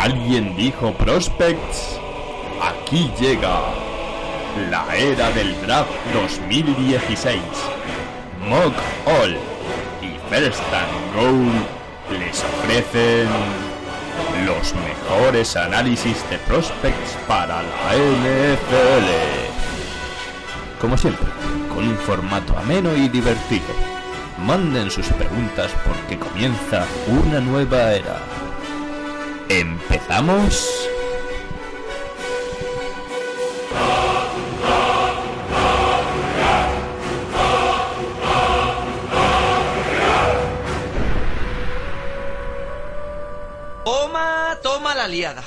Alguien dijo prospects. Aquí llega la era del draft 2016. Mock All y First and Goal les ofrecen los mejores análisis de prospects para la NFL. Como siempre, con un formato ameno y divertido. Manden sus preguntas porque comienza una nueva era. ¿Empezamos? Toma, toma la liada.